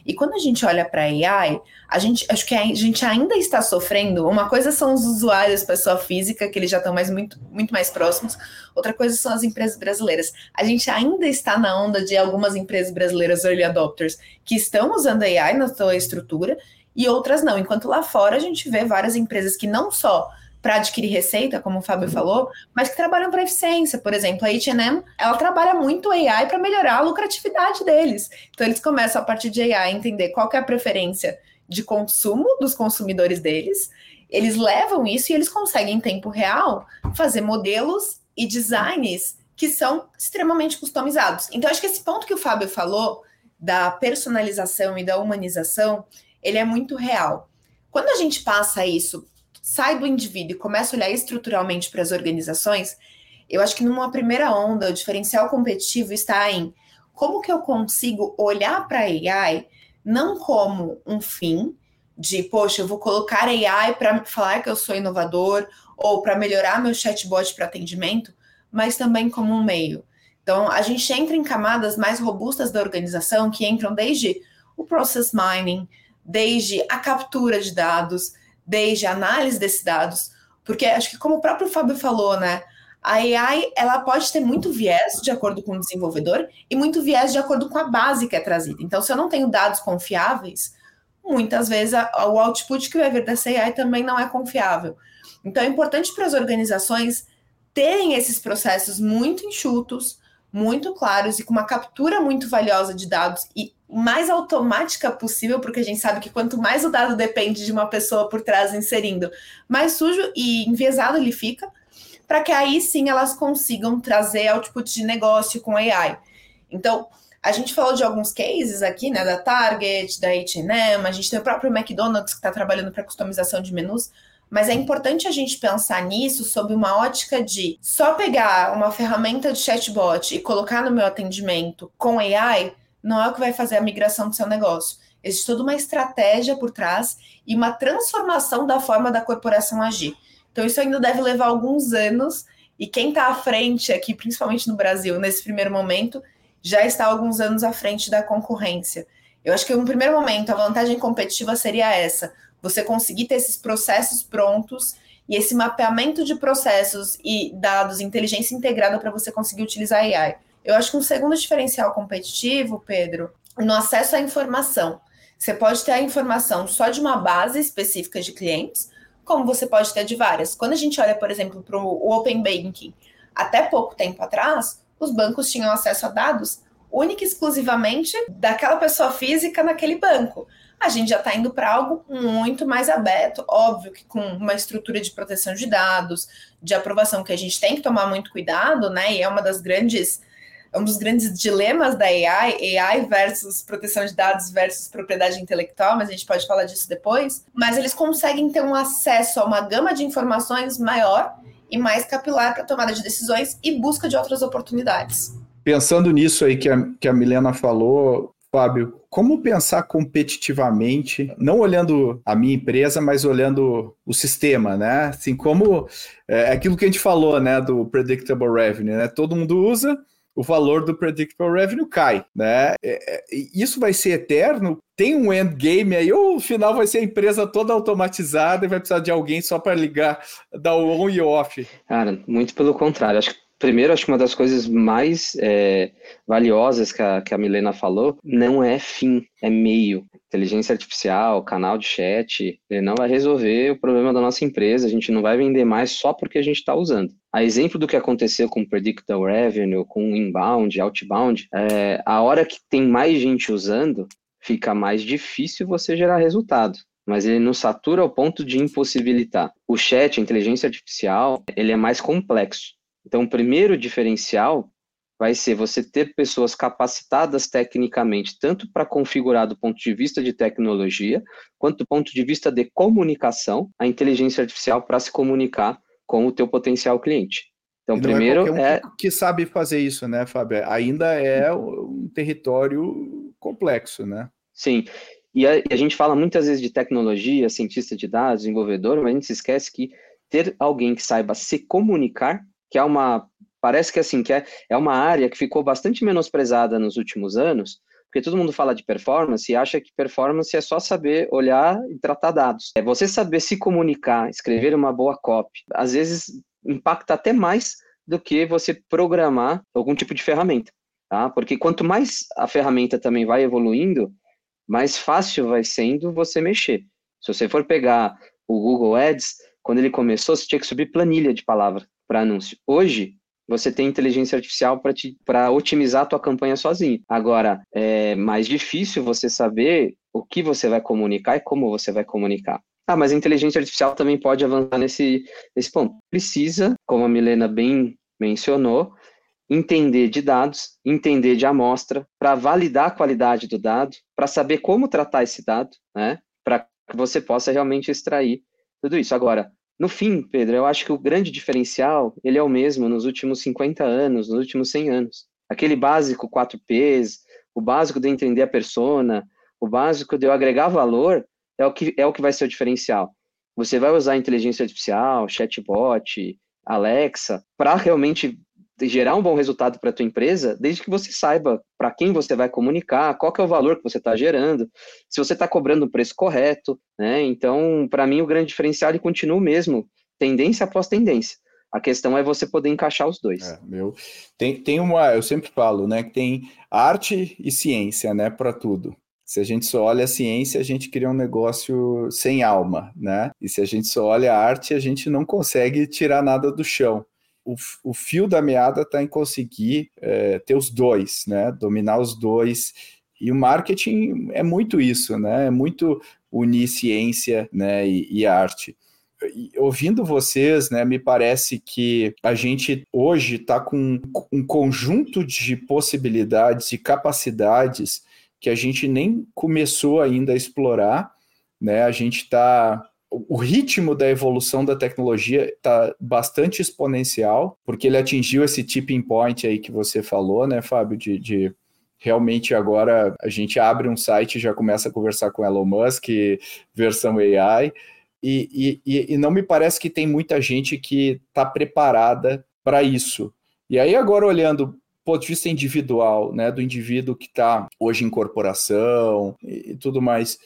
E quando a gente olha para AI, a gente acho que a gente ainda está sofrendo. Uma coisa são os usuários, pessoa física, que eles já estão mais, muito, muito mais próximos. Outra coisa são as empresas brasileiras. A gente ainda está na onda de algumas empresas brasileiras early adopters que estão usando AI na sua estrutura e outras não. Enquanto lá fora a gente vê várias empresas que não só para adquirir receita, como o Fábio falou, mas que trabalham para eficiência. Por exemplo, a H&M, ela trabalha muito AI para melhorar a lucratividade deles. Então eles começam a partir de AI a entender qual é a preferência de consumo dos consumidores deles. Eles levam isso e eles conseguem em tempo real fazer modelos e designs que são extremamente customizados. Então acho que esse ponto que o Fábio falou da personalização e da humanização, ele é muito real. Quando a gente passa isso sai do indivíduo e começa a olhar estruturalmente para as organizações, eu acho que numa primeira onda, o diferencial competitivo está em como que eu consigo olhar para a AI não como um fim de, poxa, eu vou colocar AI para falar que eu sou inovador ou para melhorar meu chatbot para atendimento, mas também como um meio. Então, a gente entra em camadas mais robustas da organização que entram desde o process mining, desde a captura de dados, desde a análise desses dados, porque acho que como o próprio Fábio falou, né, a AI ela pode ter muito viés de acordo com o desenvolvedor e muito viés de acordo com a base que é trazida. Então, se eu não tenho dados confiáveis, muitas vezes a, o output que vai vir dessa AI também não é confiável. Então, é importante para as organizações terem esses processos muito enxutos, muito claros e com uma captura muito valiosa de dados e mais automática possível, porque a gente sabe que quanto mais o dado depende de uma pessoa por trás inserindo, mais sujo e enviesado ele fica, para que aí sim elas consigam trazer output de negócio com AI. Então, a gente falou de alguns cases aqui, né, da Target, da H&M, a gente tem o próprio McDonald's que está trabalhando para customização de menus, mas é importante a gente pensar nisso sob uma ótica de só pegar uma ferramenta de chatbot e colocar no meu atendimento com AI não é o que vai fazer a migração do seu negócio. Existe toda uma estratégia por trás e uma transformação da forma da corporação agir. Então, isso ainda deve levar alguns anos, e quem está à frente aqui, principalmente no Brasil, nesse primeiro momento, já está alguns anos à frente da concorrência. Eu acho que, no primeiro momento, a vantagem competitiva seria essa: você conseguir ter esses processos prontos e esse mapeamento de processos e dados, inteligência integrada para você conseguir utilizar AI. Eu acho que um segundo diferencial competitivo, Pedro, no acesso à informação. Você pode ter a informação só de uma base específica de clientes, como você pode ter de várias. Quando a gente olha, por exemplo, para o Open Banking, até pouco tempo atrás, os bancos tinham acesso a dados única e exclusivamente daquela pessoa física naquele banco. A gente já está indo para algo muito mais aberto, óbvio que com uma estrutura de proteção de dados, de aprovação que a gente tem que tomar muito cuidado, né? E é uma das grandes é um dos grandes dilemas da AI, AI versus proteção de dados versus propriedade intelectual, mas a gente pode falar disso depois. Mas eles conseguem ter um acesso a uma gama de informações maior e mais capilar para tomada de decisões e busca de outras oportunidades. Pensando nisso aí que a, que a Milena falou, Fábio, como pensar competitivamente, não olhando a minha empresa, mas olhando o sistema, né? Assim, como é, aquilo que a gente falou, né, do predictable revenue, né? Todo mundo usa, o valor do predictable revenue cai, né? É, é, isso vai ser eterno? Tem um endgame aí, ou no final vai ser a empresa toda automatizada e vai precisar de alguém só para ligar, dar o on e off? Cara, muito pelo contrário. Acho que Primeiro, acho que uma das coisas mais é, valiosas que a, que a Milena falou não é fim, é meio. Inteligência artificial, canal de chat, ele não vai resolver o problema da nossa empresa, a gente não vai vender mais só porque a gente está usando. A exemplo do que aconteceu com Predictable Revenue, com Inbound, Outbound, é, a hora que tem mais gente usando, fica mais difícil você gerar resultado mas ele não satura ao ponto de impossibilitar. O chat, a inteligência artificial, ele é mais complexo. Então, o primeiro diferencial vai ser você ter pessoas capacitadas tecnicamente, tanto para configurar do ponto de vista de tecnologia, quanto do ponto de vista de comunicação, a inteligência artificial para se comunicar com o teu potencial cliente. Então, primeiro é, um é, que sabe fazer isso, né, Fábio? Ainda é um território complexo, né? Sim. E a, a gente fala muitas vezes de tecnologia, cientista de dados, desenvolvedor, mas a gente se esquece que ter alguém que saiba se comunicar que é uma parece que assim que é, é uma área que ficou bastante menosprezada nos últimos anos, porque todo mundo fala de performance e acha que performance é só saber olhar e tratar dados. É você saber se comunicar, escrever uma boa copy. Às vezes impacta até mais do que você programar algum tipo de ferramenta, tá? Porque quanto mais a ferramenta também vai evoluindo, mais fácil vai sendo você mexer. Se você for pegar o Google Ads, quando ele começou, você tinha que subir planilha de palavra para anúncio. Hoje, você tem inteligência artificial para otimizar a tua campanha sozinho. Agora, é mais difícil você saber o que você vai comunicar e como você vai comunicar. Ah, mas a inteligência artificial também pode avançar nesse, nesse ponto. Precisa, como a Milena bem mencionou, entender de dados, entender de amostra, para validar a qualidade do dado, para saber como tratar esse dado, né? Para que você possa realmente extrair tudo isso. Agora, no fim, Pedro, eu acho que o grande diferencial, ele é o mesmo nos últimos 50 anos, nos últimos 100 anos. Aquele básico 4Ps, o básico de entender a persona, o básico de eu agregar valor, é o que, é o que vai ser o diferencial. Você vai usar inteligência artificial, chatbot, Alexa, para realmente gerar um bom resultado para a tua empresa, desde que você saiba para quem você vai comunicar, qual é o valor que você está gerando, se você está cobrando o preço correto, né? Então, para mim, o grande diferencial ele continua o mesmo, tendência após tendência. A questão é você poder encaixar os dois. É, meu, tem, tem uma, eu sempre falo, né, que tem arte e ciência, né, para tudo. Se a gente só olha a ciência, a gente cria um negócio sem alma, né? E se a gente só olha a arte, a gente não consegue tirar nada do chão o, o fio da meada está em conseguir é, ter os dois, né? Dominar os dois. E o marketing é muito isso, né? É muito unir ciência né, e, e arte. Ouvindo vocês, né, me parece que a gente hoje está com um conjunto de possibilidades e capacidades que a gente nem começou ainda a explorar, né? A gente está o ritmo da evolução da tecnologia está bastante exponencial, porque ele atingiu esse tipping point aí que você falou, né, Fábio, de, de realmente agora a gente abre um site e já começa a conversar com Elon Musk, versão AI, e, e, e não me parece que tem muita gente que está preparada para isso. E aí agora olhando do ponto de vista individual, né, do indivíduo que está hoje em corporação e, e tudo mais,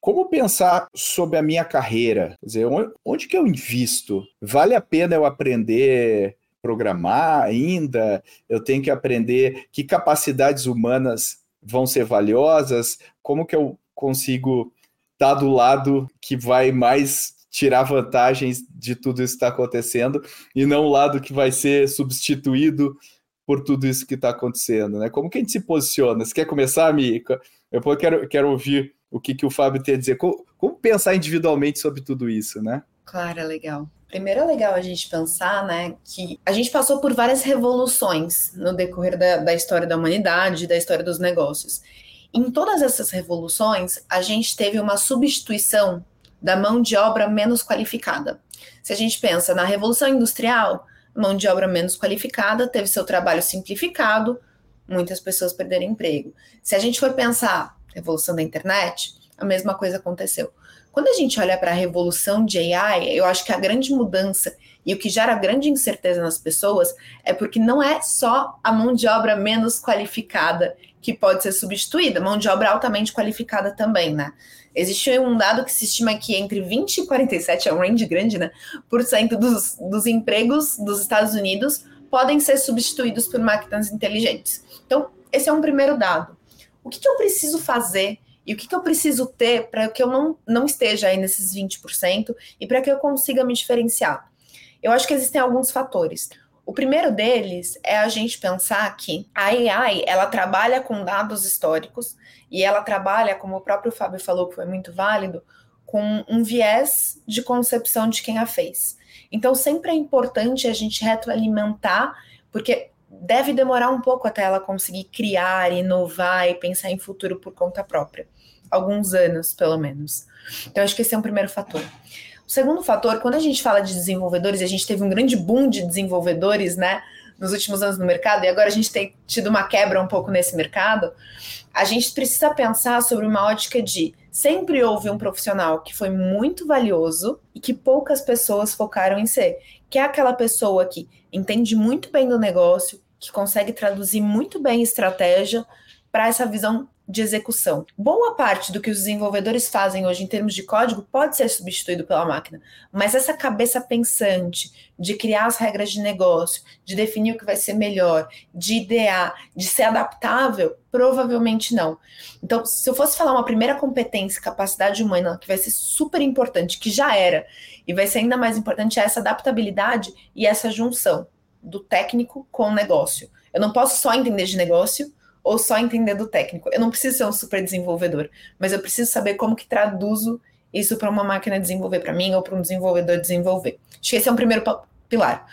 como pensar sobre a minha carreira? Quer dizer, onde que eu invisto? Vale a pena eu aprender programar ainda? Eu tenho que aprender que capacidades humanas vão ser valiosas? Como que eu consigo estar do lado que vai mais tirar vantagens de tudo isso que está acontecendo e não o lado que vai ser substituído por tudo isso que está acontecendo, né? Como que a gente se posiciona? Você quer começar, Mica? Eu quero, quero ouvir o que, que o Fábio tem a dizer. Como, como pensar individualmente sobre tudo isso, né? Claro, é legal. Primeiro é legal a gente pensar, né, que a gente passou por várias revoluções no decorrer da, da história da humanidade, da história dos negócios. Em todas essas revoluções, a gente teve uma substituição da mão de obra menos qualificada. Se a gente pensa na Revolução Industrial, mão de obra menos qualificada teve seu trabalho simplificado, muitas pessoas perderam emprego. Se a gente for pensar revolução da internet, a mesma coisa aconteceu. Quando a gente olha para a revolução de AI, eu acho que a grande mudança e o que gera grande incerteza nas pessoas é porque não é só a mão de obra menos qualificada que pode ser substituída, mão de obra altamente qualificada também, né? Existe um dado que se estima que entre 20 e 47, é um range grande, né? Por cento dos, dos empregos dos Estados Unidos podem ser substituídos por máquinas inteligentes. Então, esse é um primeiro dado. O que, que eu preciso fazer e o que, que eu preciso ter para que eu não, não esteja aí nesses 20% e para que eu consiga me diferenciar? Eu acho que existem alguns fatores. O primeiro deles é a gente pensar que a AI ela trabalha com dados históricos e ela trabalha, como o próprio Fábio falou, que foi muito válido, com um viés de concepção de quem a fez. Então, sempre é importante a gente retroalimentar, porque deve demorar um pouco até ela conseguir criar, inovar e pensar em futuro por conta própria. Alguns anos, pelo menos. Então, acho que esse é um primeiro fator. O segundo fator, quando a gente fala de desenvolvedores, a gente teve um grande boom de desenvolvedores, né, nos últimos anos no mercado, e agora a gente tem tido uma quebra um pouco nesse mercado, a gente precisa pensar sobre uma ótica de sempre houve um profissional que foi muito valioso e que poucas pessoas focaram em ser, que é aquela pessoa que entende muito bem do negócio, que consegue traduzir muito bem estratégia para essa visão de execução. Boa parte do que os desenvolvedores fazem hoje em termos de código pode ser substituído pela máquina, mas essa cabeça pensante de criar as regras de negócio, de definir o que vai ser melhor, de idear, de ser adaptável, provavelmente não. Então, se eu fosse falar uma primeira competência, capacidade humana, que vai ser super importante, que já era, e vai ser ainda mais importante, é essa adaptabilidade e essa junção do técnico com o negócio. Eu não posso só entender de negócio ou só entender do técnico. Eu não preciso ser um super desenvolvedor, mas eu preciso saber como que traduzo isso para uma máquina desenvolver para mim ou para um desenvolvedor desenvolver. Acho que esse é um primeiro pilar.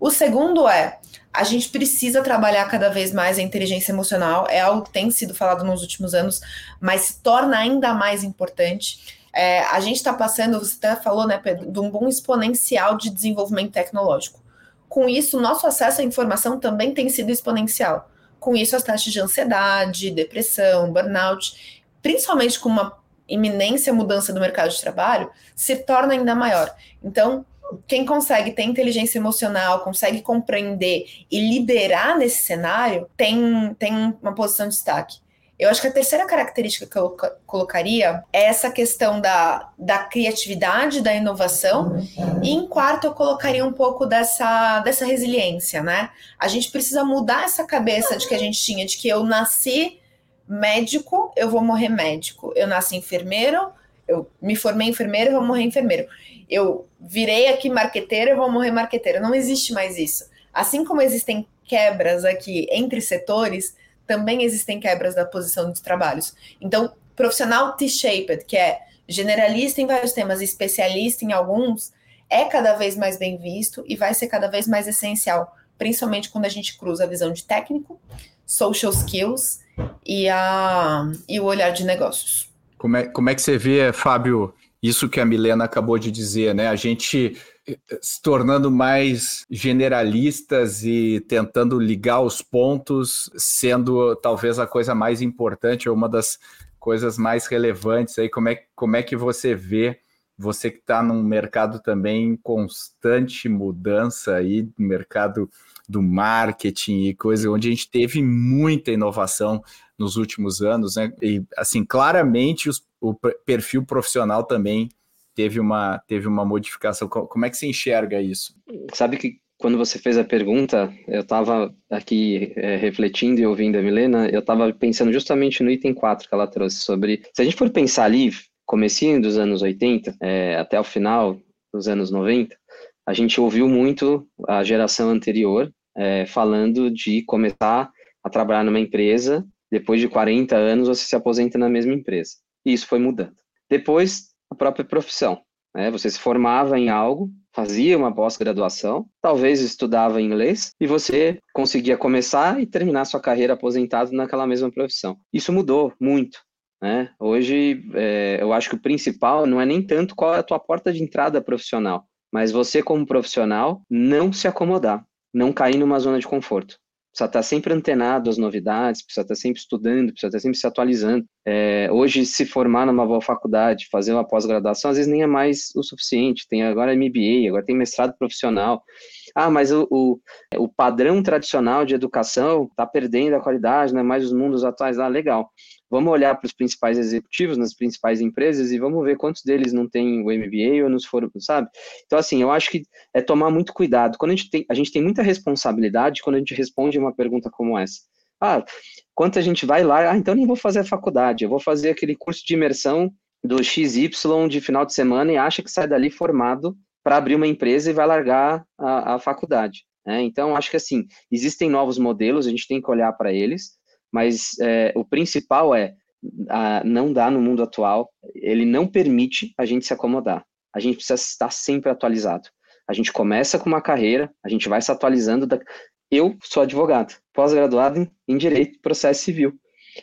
O segundo é a gente precisa trabalhar cada vez mais a inteligência emocional. É algo que tem sido falado nos últimos anos, mas se torna ainda mais importante. É, a gente está passando, você até falou, né, Pedro, de um bom exponencial de desenvolvimento tecnológico. Com isso, nosso acesso à informação também tem sido exponencial. Com isso, as taxas de ansiedade, depressão, burnout, principalmente com uma iminência mudança do mercado de trabalho, se torna ainda maior. Então, quem consegue ter inteligência emocional, consegue compreender e liderar nesse cenário, tem, tem uma posição de destaque. Eu acho que a terceira característica que eu colocaria é essa questão da, da criatividade, da inovação, e em quarto eu colocaria um pouco dessa, dessa resiliência, né? A gente precisa mudar essa cabeça de que a gente tinha, de que eu nasci médico, eu vou morrer médico. Eu nasci enfermeiro, eu me formei enfermeiro, eu vou morrer enfermeiro. Eu virei aqui marqueteiro, eu vou morrer marqueteiro. Não existe mais isso. Assim como existem quebras aqui entre setores, também existem quebras da posição dos trabalhos. Então, profissional T-shaped, que é generalista em vários temas e especialista em alguns, é cada vez mais bem visto e vai ser cada vez mais essencial, principalmente quando a gente cruza a visão de técnico, social skills e, a, e o olhar de negócios. Como é, como é que você vê, Fábio, isso que a Milena acabou de dizer, né? A gente se tornando mais generalistas e tentando ligar os pontos, sendo talvez a coisa mais importante ou uma das coisas mais relevantes aí. Como é, como é que você vê, você que está num mercado também em constante mudança aí, mercado do marketing e coisa, onde a gente teve muita inovação nos últimos anos, né? E assim, claramente os, o perfil profissional também teve uma, teve uma modificação. Como é que você enxerga isso? Sabe que quando você fez a pergunta, eu estava aqui é, refletindo e ouvindo a Milena, eu estava pensando justamente no item 4 que ela trouxe sobre, se a gente for pensar ali, comecinho dos anos 80 é, até o final dos anos 90, a gente ouviu muito a geração anterior é, falando de começar a trabalhar numa empresa, depois de 40 anos você se aposenta na mesma empresa. E isso foi mudando. Depois a própria profissão. Né? Você se formava em algo, fazia uma pós-graduação, talvez estudava inglês e você conseguia começar e terminar sua carreira aposentado naquela mesma profissão. Isso mudou muito. Né? Hoje, é, eu acho que o principal não é nem tanto qual é a tua porta de entrada profissional, mas você, como profissional, não se acomodar, não cair numa zona de conforto precisa estar sempre antenado às novidades, precisa estar sempre estudando, precisa estar sempre se atualizando. É, hoje, se formar numa boa faculdade, fazer uma pós-graduação, às vezes nem é mais o suficiente. Tem agora MBA, agora tem mestrado profissional. Ah, mas o, o, o padrão tradicional de educação está perdendo a qualidade, não é mais os mundos atuais. Ah, legal. Vamos olhar para os principais executivos nas principais empresas e vamos ver quantos deles não têm o MBA ou nos foram, sabe? Então, assim, eu acho que é tomar muito cuidado. Quando a gente tem, a gente tem muita responsabilidade quando a gente responde uma pergunta como essa. Ah, quanto a gente vai lá, ah, então nem vou fazer a faculdade, eu vou fazer aquele curso de imersão do XY de final de semana e acha que sai dali formado para abrir uma empresa e vai largar a, a faculdade. Né? Então, acho que assim, existem novos modelos, a gente tem que olhar para eles, mas é, o principal é, a, não dá no mundo atual, ele não permite a gente se acomodar. A gente precisa estar sempre atualizado. A gente começa com uma carreira, a gente vai se atualizando. Da... Eu sou advogado, pós-graduado em Direito e Processo Civil.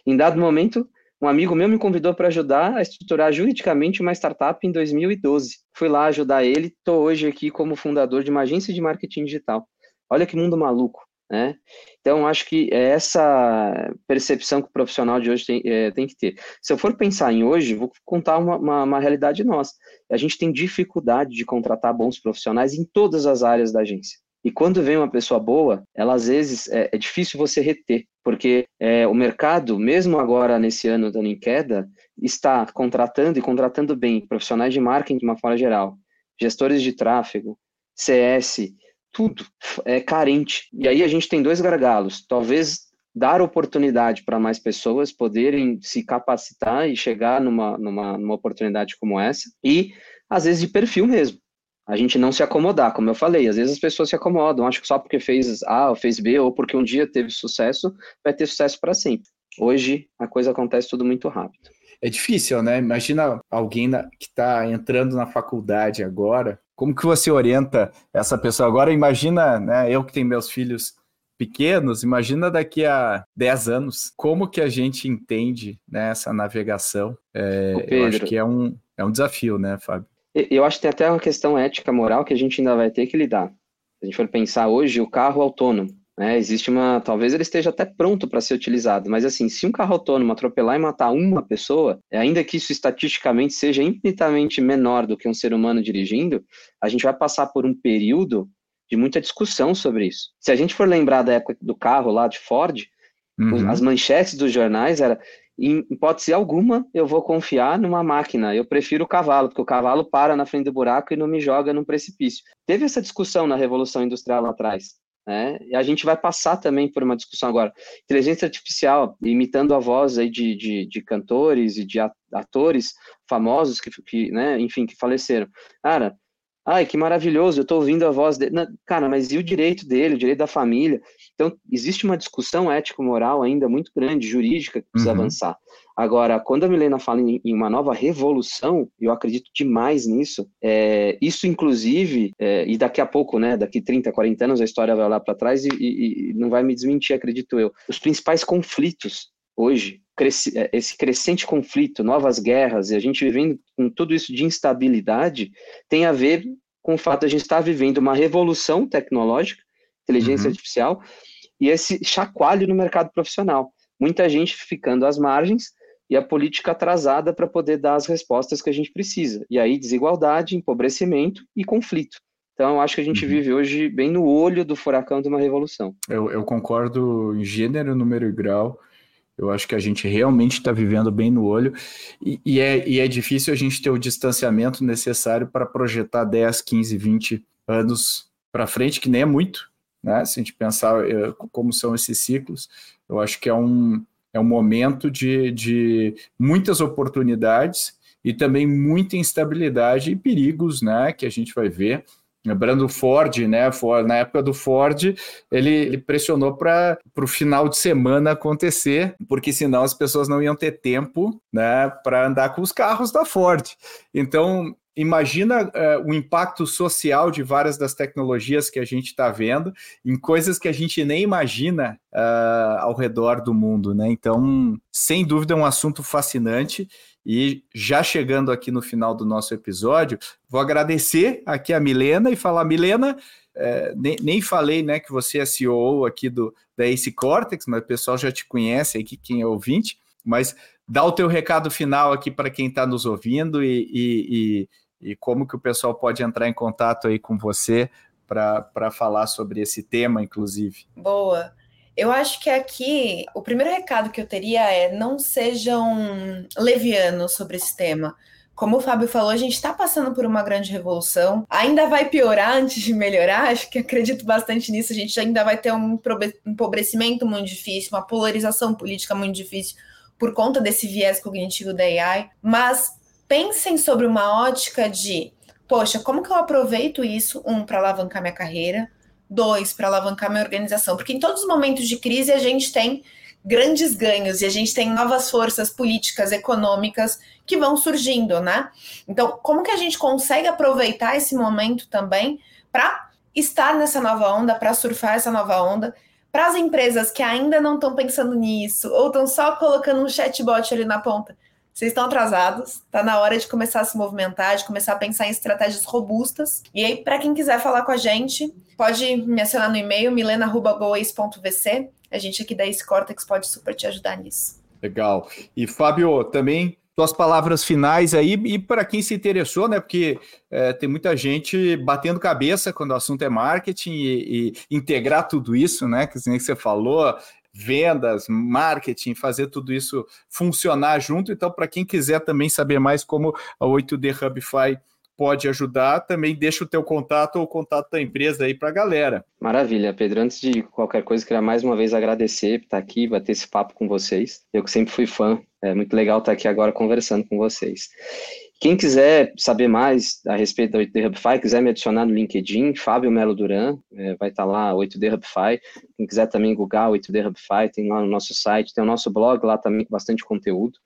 Em dado momento, um amigo meu me convidou para ajudar a estruturar juridicamente uma startup em 2012. Fui lá ajudar ele, estou hoje aqui como fundador de uma agência de marketing digital. Olha que mundo maluco, né? Então, acho que é essa percepção que o profissional de hoje tem, é, tem que ter. Se eu for pensar em hoje, vou contar uma, uma, uma realidade nossa. A gente tem dificuldade de contratar bons profissionais em todas as áreas da agência. E quando vem uma pessoa boa, ela às vezes é, é difícil você reter, porque é, o mercado, mesmo agora nesse ano dando em queda, está contratando e contratando bem profissionais de marketing de uma forma geral, gestores de tráfego, CS, tudo é carente. E aí a gente tem dois gargalos. Talvez dar oportunidade para mais pessoas poderem se capacitar e chegar numa, numa, numa oportunidade como essa, e às vezes de perfil mesmo a gente não se acomodar, como eu falei, às vezes as pessoas se acomodam, acho que só porque fez A ou fez B, ou porque um dia teve sucesso, vai ter sucesso para sempre. Hoje a coisa acontece tudo muito rápido. É difícil, né? Imagina alguém que está entrando na faculdade agora, como que você orienta essa pessoa agora? Imagina, né, eu que tenho meus filhos pequenos, imagina daqui a 10 anos, como que a gente entende né, essa navegação? É, eu acho que é um, é um desafio, né, Fábio? Eu acho que tem até uma questão ética, moral, que a gente ainda vai ter que lidar. Se a gente for pensar hoje, o carro autônomo, né, existe uma. Talvez ele esteja até pronto para ser utilizado, mas assim, se um carro autônomo atropelar e matar uma pessoa, ainda que isso estatisticamente seja infinitamente menor do que um ser humano dirigindo, a gente vai passar por um período de muita discussão sobre isso. Se a gente for lembrar da época do carro lá de Ford, uhum. as manchetes dos jornais era em hipótese alguma, eu vou confiar numa máquina. Eu prefiro o cavalo, porque o cavalo para na frente do buraco e não me joga num precipício. Teve essa discussão na Revolução Industrial lá atrás. Né? E a gente vai passar também por uma discussão agora. Inteligência artificial, imitando a voz aí de, de, de cantores e de atores famosos que, que, né, enfim, que faleceram. Cara, Ai, que maravilhoso, eu estou ouvindo a voz dele. Cara, mas e o direito dele, o direito da família? Então, existe uma discussão ético-moral ainda muito grande, jurídica, que precisa uhum. avançar. Agora, quando a Milena fala em, em, uma nova revolução, eu acredito demais nisso, é, isso inclusive, é, e daqui a pouco, né, daqui 30, 40 anos, a história vai lá para trás e, e, e não vai me desmentir, acredito eu. Os principais conflitos hoje é, esse crescente conflito, novas guerras, e a gente vivendo com tudo isso de instabilidade, tem a ver com o fato de a gente estar vivendo uma revolução tecnológica, inteligência uhum. artificial, e esse chacoalho no mercado profissional. Muita gente ficando às margens e a política atrasada para poder dar as respostas que a gente precisa. E aí, desigualdade, empobrecimento e conflito. Então, acho que a gente uhum. vive hoje bem no olho do furacão de uma revolução. Eu, eu concordo em gênero, número e grau. Eu acho que a gente realmente está vivendo bem no olho e, e, é, e é difícil a gente ter o distanciamento necessário para projetar 10, 15, 20 anos para frente, que nem é muito, né? Se a gente pensar é, como são esses ciclos, eu acho que é um, é um momento de, de muitas oportunidades e também muita instabilidade e perigos, né? Que a gente vai ver. Lembrando o Ford, né? Ford, na época do Ford, ele, ele pressionou para o final de semana acontecer, porque senão as pessoas não iam ter tempo né, para andar com os carros da Ford. Então, imagina uh, o impacto social de várias das tecnologias que a gente está vendo em coisas que a gente nem imagina uh, ao redor do mundo, né? Então, sem dúvida, é um assunto fascinante e já chegando aqui no final do nosso episódio, vou agradecer aqui a Milena e falar, Milena, é, nem, nem, falei né, que você é CEO aqui do, da Ace Cortex, mas o pessoal já te conhece aqui, quem é ouvinte, mas dá o teu recado final aqui para quem está nos ouvindo e, e, e, e, como que o pessoal pode entrar em contato aí com você para falar sobre esse tema, inclusive. Boa. Eu acho que aqui o primeiro recado que eu teria é não sejam levianos sobre esse tema. Como o Fábio falou, a gente está passando por uma grande revolução. Ainda vai piorar antes de melhorar. Acho que acredito bastante nisso. A gente ainda vai ter um empobrecimento muito difícil, uma polarização política muito difícil por conta desse viés cognitivo da AI. Mas pensem sobre uma ótica de, poxa, como que eu aproveito isso, um, para alavancar minha carreira, dois, para alavancar minha organização? Porque em todos os momentos de crise a gente tem grandes ganhos e a gente tem novas forças políticas, econômicas que vão surgindo, né? Então, como que a gente consegue aproveitar esse momento também para estar nessa nova onda, para surfar essa nova onda? Para as empresas que ainda não estão pensando nisso ou estão só colocando um chatbot ali na ponta, vocês estão atrasados, está na hora de começar a se movimentar, de começar a pensar em estratégias robustas. E aí, para quem quiser falar com a gente, pode me acionar no e-mail milena.goace.vc. A gente aqui da Ace Cortex pode super te ajudar nisso. Legal. E Fábio, também suas palavras finais aí e para quem se interessou, né? Porque é, tem muita gente batendo cabeça quando o assunto é marketing e, e integrar tudo isso, né? Que nem que você falou, vendas, marketing, fazer tudo isso funcionar junto. Então, para quem quiser também saber mais como a 8D Hubify pode ajudar, também deixa o teu contato ou o contato da empresa aí para a galera. Maravilha, Pedro. Antes de qualquer coisa, queria mais uma vez agradecer por estar aqui, bater esse papo com vocês. Eu que sempre fui fã, é muito legal estar aqui agora conversando com vocês. Quem quiser saber mais a respeito da 8D Hubify, quiser me adicionar no LinkedIn, Fábio Melo Duran, é, vai estar lá, 8D Hubify. Quem quiser também googar 8D Hubify, tem lá no nosso site, tem o nosso blog lá também com bastante conteúdo.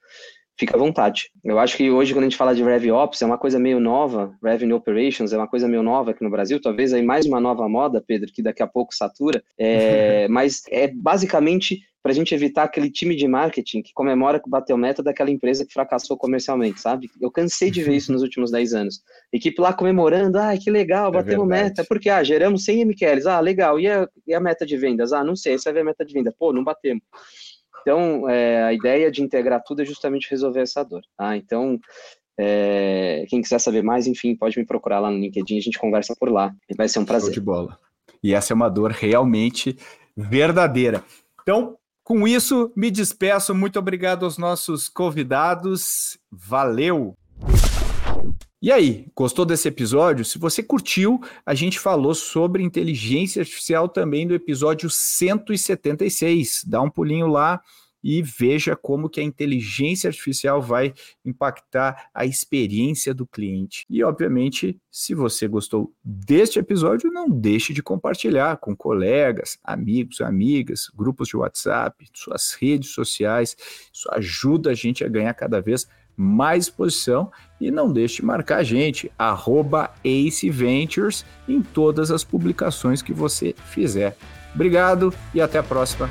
Fica à vontade. Eu acho que hoje, quando a gente fala de RevOps, é uma coisa meio nova, Revenue Operations é uma coisa meio nova aqui no Brasil, talvez aí mais uma nova moda, Pedro, que daqui a pouco satura, é, <laughs> mas é basicamente para a gente evitar aquele time de marketing que comemora que bateu meta daquela empresa que fracassou comercialmente, sabe? Eu cansei de ver <laughs> isso nos últimos 10 anos. Equipe lá comemorando, ah, que legal, é batemos é meta, porque, ah, geramos 100 MQLs, ah, legal, e a, e a meta de vendas? Ah, não sei, vai ver a meta de venda, pô, não batemos. Então, é, a ideia de integrar tudo é justamente resolver essa dor, tá? Então, é, quem quiser saber mais, enfim, pode me procurar lá no LinkedIn, a gente conversa por lá. Vai ser um prazer. Show de bola. E essa é uma dor realmente verdadeira. Então, com isso, me despeço. Muito obrigado aos nossos convidados. Valeu! E aí, gostou desse episódio? Se você curtiu, a gente falou sobre inteligência artificial também do episódio 176. Dá um pulinho lá e veja como que a inteligência artificial vai impactar a experiência do cliente. E obviamente, se você gostou deste episódio, não deixe de compartilhar com colegas, amigos, amigas, grupos de WhatsApp, suas redes sociais. Isso ajuda a gente a ganhar cada vez mais exposição e não deixe de marcar a gente, arroba Ace Ventures, em todas as publicações que você fizer. Obrigado e até a próxima.